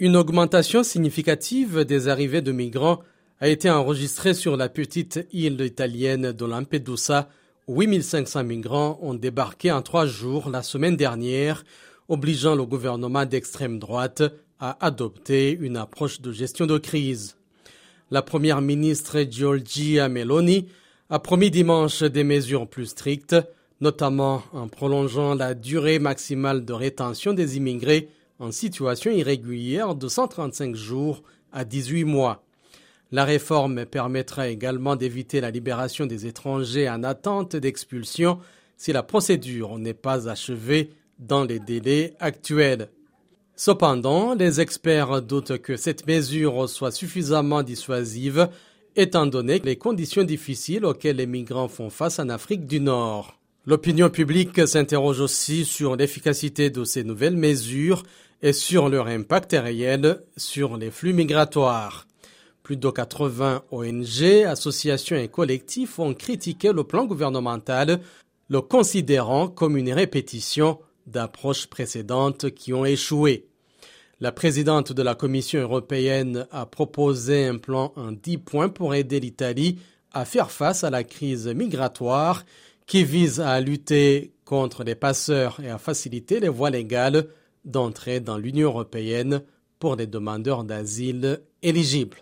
Une augmentation significative des arrivées de migrants a été enregistrée sur la petite île italienne de Lampedusa. 8500 migrants ont débarqué en trois jours la semaine dernière, obligeant le gouvernement d'extrême droite à adopter une approche de gestion de crise. La première ministre Giorgia Meloni a promis dimanche des mesures plus strictes, notamment en prolongeant la durée maximale de rétention des immigrés en situation irrégulière de 135 jours à 18 mois. La réforme permettra également d'éviter la libération des étrangers en attente d'expulsion si la procédure n'est pas achevée dans les délais actuels. Cependant, les experts doutent que cette mesure soit suffisamment dissuasive étant donné les conditions difficiles auxquelles les migrants font face en Afrique du Nord. L'opinion publique s'interroge aussi sur l'efficacité de ces nouvelles mesures et sur leur impact réel sur les flux migratoires. Plus de 80 ONG, associations et collectifs ont critiqué le plan gouvernemental, le considérant comme une répétition d'approches précédentes qui ont échoué. La présidente de la Commission européenne a proposé un plan en 10 points pour aider l'Italie à faire face à la crise migratoire qui vise à lutter contre les passeurs et à faciliter les voies légales d'entrée dans l'Union européenne pour les demandeurs d'asile éligibles.